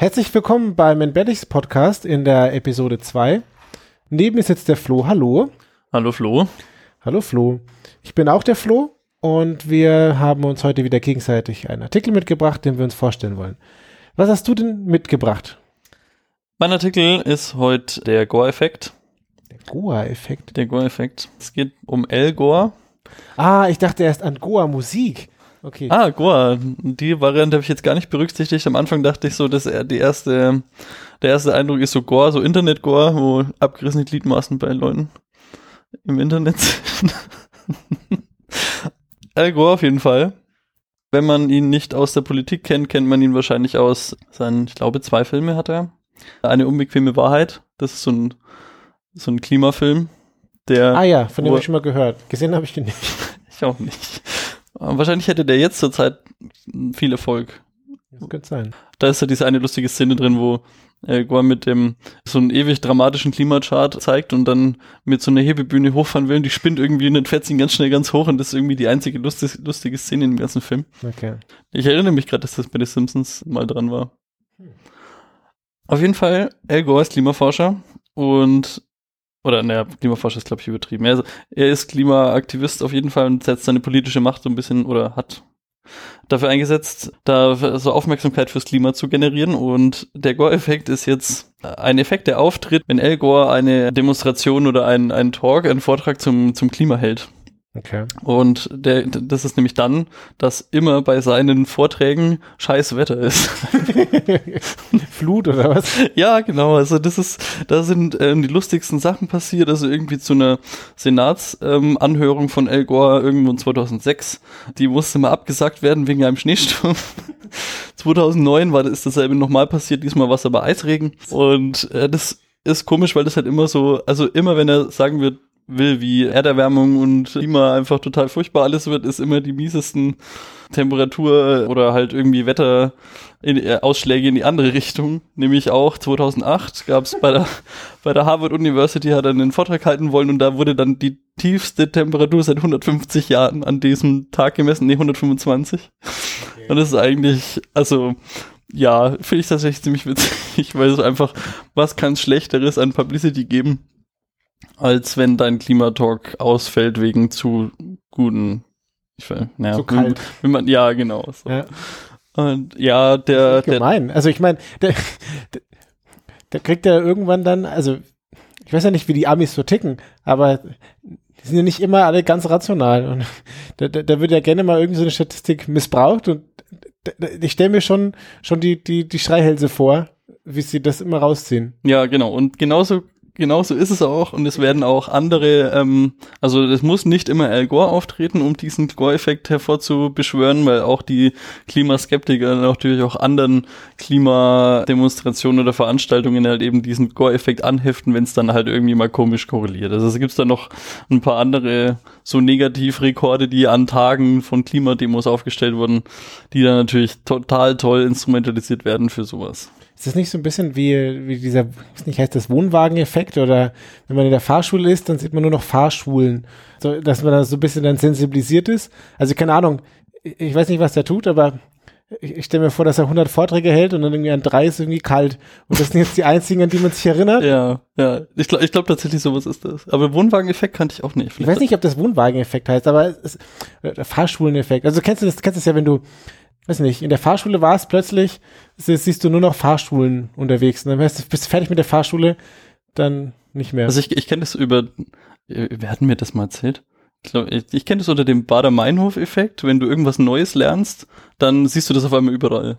Herzlich willkommen beim Entbellix Podcast in der Episode 2. Neben mir sitzt der Flo. Hallo. Hallo Flo. Hallo Flo. Ich bin auch der Flo und wir haben uns heute wieder gegenseitig einen Artikel mitgebracht, den wir uns vorstellen wollen. Was hast du denn mitgebracht? Mein Artikel ist heute der Gore-Effekt. Der Goa-Effekt. Der Gore-Effekt. Es geht um El Gore. Ah, ich dachte erst an Goa-Musik. Okay. Ah, Goa. Die Variante habe ich jetzt gar nicht berücksichtigt. Am Anfang dachte ich so, dass er die erste, der erste Eindruck ist so Gore, so Internet-Gore, wo abgerissene Gliedmaßen bei Leuten im Internet sind. Al Gore auf jeden Fall. Wenn man ihn nicht aus der Politik kennt, kennt man ihn wahrscheinlich aus seinen, ich glaube, zwei Filme hat er. Eine unbequeme Wahrheit. Das ist so ein, so ein Klimafilm. Der, ah ja, von dem habe ich schon mal gehört. Gesehen habe ich den nicht. ich auch nicht. Wahrscheinlich hätte der jetzt zurzeit viel Erfolg. Das könnte sein. Da ist ja diese eine lustige Szene drin, wo äh, Gore mit dem so einen ewig dramatischen Klimachart zeigt und dann mit so einer Hebebühne hochfahren will und die spinnt irgendwie und dann fährt sie ganz schnell ganz hoch und das ist irgendwie die einzige lustig, lustige Szene im ganzen Film. Okay. Ich erinnere mich gerade, dass das bei The Simpsons mal dran war. Auf jeden Fall, Al Gore ist Klimaforscher und oder naja, Klimaforscher ist, glaube ich, übertrieben. Er, er ist Klimaaktivist auf jeden Fall und setzt seine politische Macht so ein bisschen oder hat dafür eingesetzt, da so Aufmerksamkeit fürs Klima zu generieren. Und der Gore-Effekt ist jetzt ein Effekt, der auftritt, wenn Al Gore eine Demonstration oder einen, einen Talk, einen Vortrag zum, zum Klima hält. Okay. Und der, das ist nämlich dann, dass immer bei seinen Vorträgen scheiß Wetter ist. Flut oder was? Ja, genau. Also das ist, da sind ähm, die lustigsten Sachen passiert. Also irgendwie zu einer Senatsanhörung ähm, von El Gore irgendwo in 2006. Die musste mal abgesagt werden wegen einem Schneesturm. 2009 war ist dasselbe nochmal passiert. Diesmal war es aber Eisregen. Und äh, das ist komisch, weil das halt immer so, also immer wenn er sagen wird, will, wie Erderwärmung und Klima einfach total furchtbar alles wird, ist immer die miesesten Temperatur oder halt irgendwie Wetter in, äh, Ausschläge in die andere Richtung. Nämlich auch 2008 gab es bei der, bei der Harvard University, hat er einen Vortrag halten wollen und da wurde dann die tiefste Temperatur seit 150 Jahren an diesem Tag gemessen, nee, 125. Okay. Und das ist eigentlich, also, ja, finde ich tatsächlich ziemlich witzig, weil es einfach, was kann Schlechteres an Publicity geben, als wenn dein Klimatalk ausfällt wegen zu guten, ich weiß, naja, zu kalt. Wenn man, ja, genau. So. Ja. Und ja, der, der gemein. Also ich meine, der, der, der kriegt ja irgendwann dann, also ich weiß ja nicht, wie die Amis so ticken, aber die sind ja nicht immer alle ganz rational. Und da, da, da wird ja gerne mal irgendeine so Statistik missbraucht und ich stelle mir schon, schon die, die, die Schreihälse vor, wie sie das immer rausziehen. Ja, genau. Und genauso Genau so ist es auch und es werden auch andere, ähm, also es muss nicht immer Al Gore auftreten, um diesen Gore-Effekt hervorzubeschwören, weil auch die Klimaskeptiker natürlich auch anderen Klimademonstrationen oder Veranstaltungen halt eben diesen Gore-Effekt anheften, wenn es dann halt irgendwie mal komisch korreliert. Also es gibt da noch ein paar andere so Negativrekorde, die an Tagen von Klimademos aufgestellt wurden, die dann natürlich total toll instrumentalisiert werden für sowas. Ist das nicht so ein bisschen wie, wie dieser, was nicht, heißt das Wohnwageneffekt oder wenn man in der Fahrschule ist, dann sieht man nur noch Fahrschulen, so, dass man da so ein bisschen dann sensibilisiert ist. Also keine Ahnung, ich weiß nicht, was der tut, aber ich, ich stelle mir vor, dass er 100 Vorträge hält und dann irgendwie an drei ist irgendwie kalt. Und das sind jetzt die einzigen, an die man sich erinnert. Ja, ja. Ich glaube ich glaub tatsächlich, sowas ist das. Aber Wohnwageneffekt kannte ich auch nicht. Vielleicht ich weiß nicht, ob das Wohnwageneffekt heißt, aber es, der Fahrschuleneffekt. Also kennst du das, kennst du das ja, wenn du, weiß nicht, in der Fahrschule war es plötzlich, siehst du nur noch Fahrschulen unterwegs. Und dann bist du fertig mit der Fahrschule, dann nicht mehr. Also ich, ich kenne das über, wer hat mir das mal erzählt? Ich, ich, ich kenne das unter dem Bader-Meinhof-Effekt. Wenn du irgendwas Neues lernst, dann siehst du das auf einmal überall.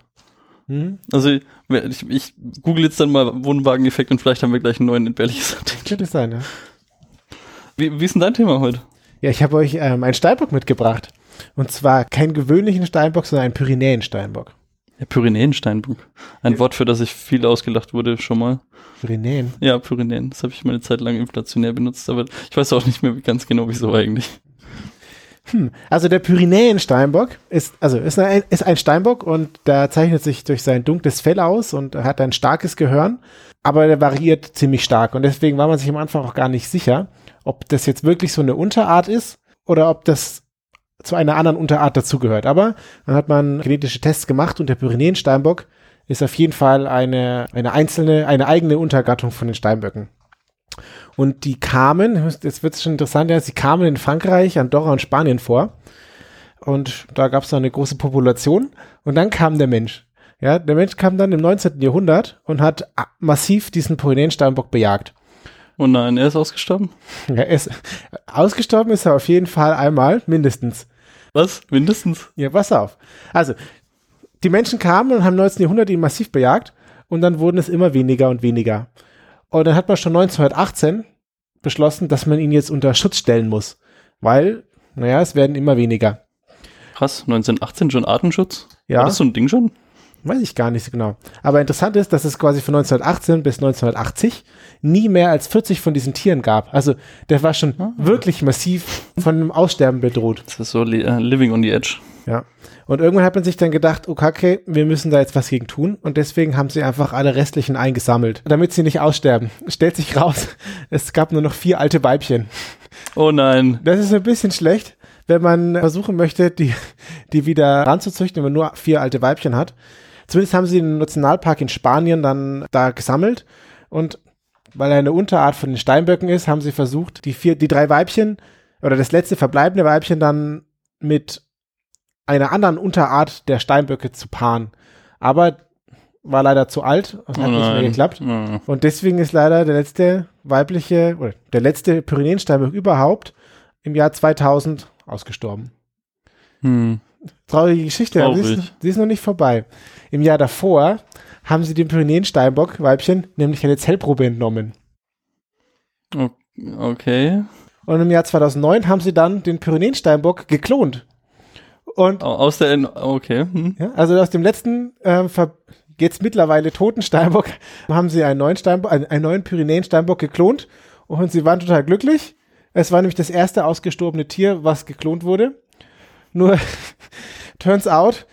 Mhm. Also ich, ich, google jetzt dann mal Wohnwagen-Effekt und vielleicht haben wir gleich einen neuen entbehrliches Artikel. Könnte sein, ja. Wie, wie ist denn dein Thema heute? Ja, ich habe euch ähm, einen Steinbock mitgebracht. Und zwar keinen gewöhnlichen Steinbock, sondern einen Pyrenäen-Steinbock. Ja, Pyrenäen-Steinbock. Ein ja. Wort, für das ich viel ausgelacht wurde schon mal. Pyrenäen? Ja, Pyrenäen. Das habe ich mal eine Zeit lang inflationär benutzt, aber ich weiß auch nicht mehr ganz genau, wieso eigentlich. Hm. Also der Pyrenäen-Steinbock ist, also ist ein, ist ein Steinbock und der zeichnet sich durch sein dunkles Fell aus und hat ein starkes Gehörn, aber der variiert ziemlich stark und deswegen war man sich am Anfang auch gar nicht sicher, ob das jetzt wirklich so eine Unterart ist oder ob das zu einer anderen Unterart dazugehört. Aber dann hat man genetische Tests gemacht und der Pyrenäen-Steinbock ist auf jeden Fall eine, eine einzelne, eine eigene Untergattung von den Steinböcken. Und die kamen, jetzt wird es schon interessant, ja, sie kamen in Frankreich, Andorra und Spanien vor. Und da gab es eine große Population. Und dann kam der Mensch. Ja, der Mensch kam dann im 19. Jahrhundert und hat massiv diesen Pyrenäensteinbock bejagt. Oh nein, er ist ausgestorben? Ja, er ist, ausgestorben ist er auf jeden Fall einmal, mindestens. Was? Mindestens? Ja, pass auf. Also, die Menschen kamen und haben im 19. Jahrhundert ihn massiv bejagt und dann wurden es immer weniger und weniger. Und dann hat man schon 1918 beschlossen, dass man ihn jetzt unter Schutz stellen muss, weil, naja, es werden immer weniger. Krass, 1918 schon Artenschutz? Ja. War das so ein Ding schon? Weiß ich gar nicht so genau. Aber interessant ist, dass es quasi von 1918 bis 1980 nie mehr als 40 von diesen Tieren gab. Also der war schon Ah. wirklich massiv von einem Aussterben bedroht. Das ist so li äh, living on the edge. Ja. Und irgendwann hat man sich dann gedacht, okay, okay, wir müssen da jetzt was gegen tun. Und deswegen haben sie einfach alle restlichen eingesammelt, damit sie nicht aussterben. Stellt sich raus, es gab nur noch vier alte Weibchen. Oh nein. Das ist ein bisschen schlecht, wenn man versuchen möchte, die, die wieder ranzuzüchten, wenn man nur vier alte Weibchen hat. Zumindest haben sie den Nationalpark in Spanien dann da gesammelt und weil er eine Unterart von den Steinböcken ist, haben sie versucht, die vier, die drei Weibchen oder das letzte verbleibende Weibchen dann mit einer anderen Unterart der Steinböcke zu paaren. Aber war leider zu alt und Oh hat nicht mehr geklappt. Ja. Und deswegen ist leider der letzte weibliche oder der letzte Pyrenäensteinbock überhaupt im Jahr 2000 ausgestorben. Hm. Traurige Geschichte, aber sie Traurig. ist, sie ist noch nicht vorbei. Im Jahr davor haben sie dem Pyrenäensteinbock Weibchen nämlich eine Zellprobe entnommen. Okay. Und im Jahr 2009 haben sie dann den Pyrenäensteinbock geklont. Und Au- Aus der okay. Hm. ja, also aus dem letzten ver- jetzt mittlerweile toten Steinbock haben sie einen neuen Steinbock, einen, einen neuen Pyrenäensteinbock geklont und sie waren total glücklich. Es war nämlich das erste ausgestorbene Tier, was geklont wurde. Nur turns out,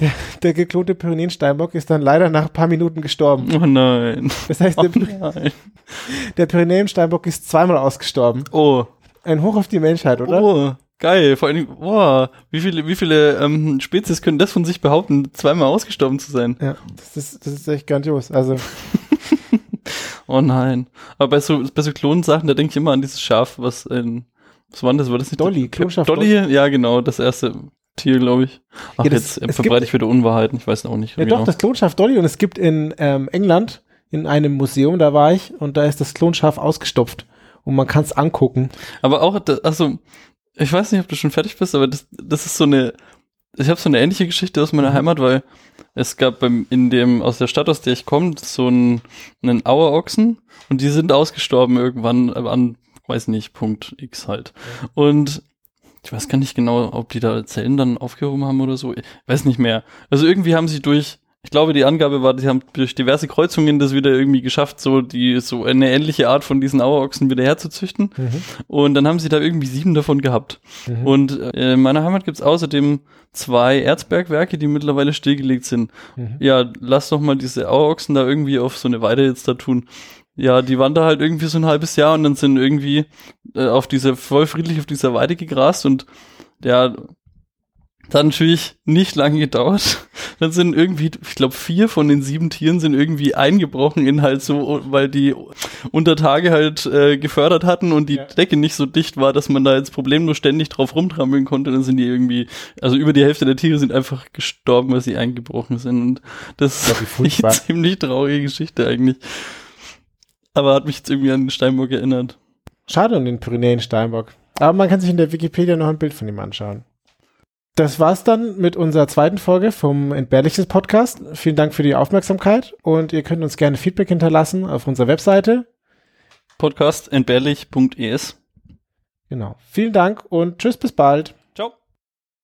der, der geklonte Pyrenäensteinbock ist dann leider nach ein paar Minuten gestorben. Oh nein. Das heißt, Oh der, nein. der Pyrenäensteinbock ist zweimal ausgestorben. Oh. Ein Hoch auf die Menschheit, oder? Oh. Geil. Vor allem, boah, wie viele, wie viele ähm, Spezies können das von sich behaupten, zweimal ausgestorben zu sein? Ja, das ist, das ist echt grandios. Also, Oh nein. Aber bei so, bei so Klonsachen, da denke ich immer an dieses Schaf, was in, was war das? War das nicht Dolly, Klonschaf Dolly? Ja, genau, das erste Tier, glaube ich. Ach, Ja, das- jetzt äh, verbreite ich wieder Unwahrheiten, ich weiß auch nicht. ja genau. doch, das Klonschaf Dolly und es gibt in ähm, England in einem Museum, da war ich, und da ist das Klonschaf ausgestopft und man kann es angucken. Aber auch, das, also, ich weiß nicht, ob du schon fertig bist, aber das, das ist so eine, ich habe so eine ähnliche Geschichte aus Mhm. meiner Heimat, weil es gab beim, in dem, aus der Stadt, aus der ich komme, so einen, einen Auerochsen und die sind ausgestorben irgendwann äh, an, weiß nicht, Punkt X halt. Und ich weiß gar nicht genau, ob die da Zellen dann aufgehoben haben oder so. Ich weiß nicht mehr. Also irgendwie haben sie durch, ich glaube, die Angabe war, sie haben durch diverse Kreuzungen das wieder irgendwie geschafft, so die, so eine ähnliche Art von diesen Auerochsen wieder herzuzüchten. Und dann haben sie da irgendwie sieben davon gehabt. Mhm. Und äh, in meiner Heimat gibt's außerdem zwei Erzbergwerke, die mittlerweile stillgelegt sind. Mhm. Ja, lass doch mal diese Auerochsen da irgendwie auf so eine Weide jetzt da tun. Ja, die waren da halt irgendwie so ein halbes Jahr und dann sind irgendwie äh, auf diese, voll friedlich auf dieser Weide gegrast und ja, hat natürlich nicht lange gedauert. Dann sind irgendwie, ich glaube, vier von den sieben Tieren sind irgendwie eingebrochen in halt so, weil die unter Tage halt äh, gefördert hatten und die Ja. Decke nicht so dicht war, dass man da jetzt problemlos ständig drauf rumtrampeln konnte. Dann sind die irgendwie, also über die Hälfte der Tiere sind einfach gestorben, weil sie eingebrochen sind. Und das ist eine ziemlich traurige Geschichte eigentlich. Aber hat mich jetzt irgendwie an den Steinbock erinnert. Schade um den Pyrenäensteinbock. Aber man kann sich in der Wikipedia noch ein Bild von ihm anschauen. Das war's dann mit unserer zweiten Folge vom Entbehrliches Podcast. Vielen Dank für die Aufmerksamkeit und ihr könnt uns gerne Feedback hinterlassen auf unserer Webseite. Podcast entbehrlich.es. Genau. Vielen Dank und tschüss, bis bald.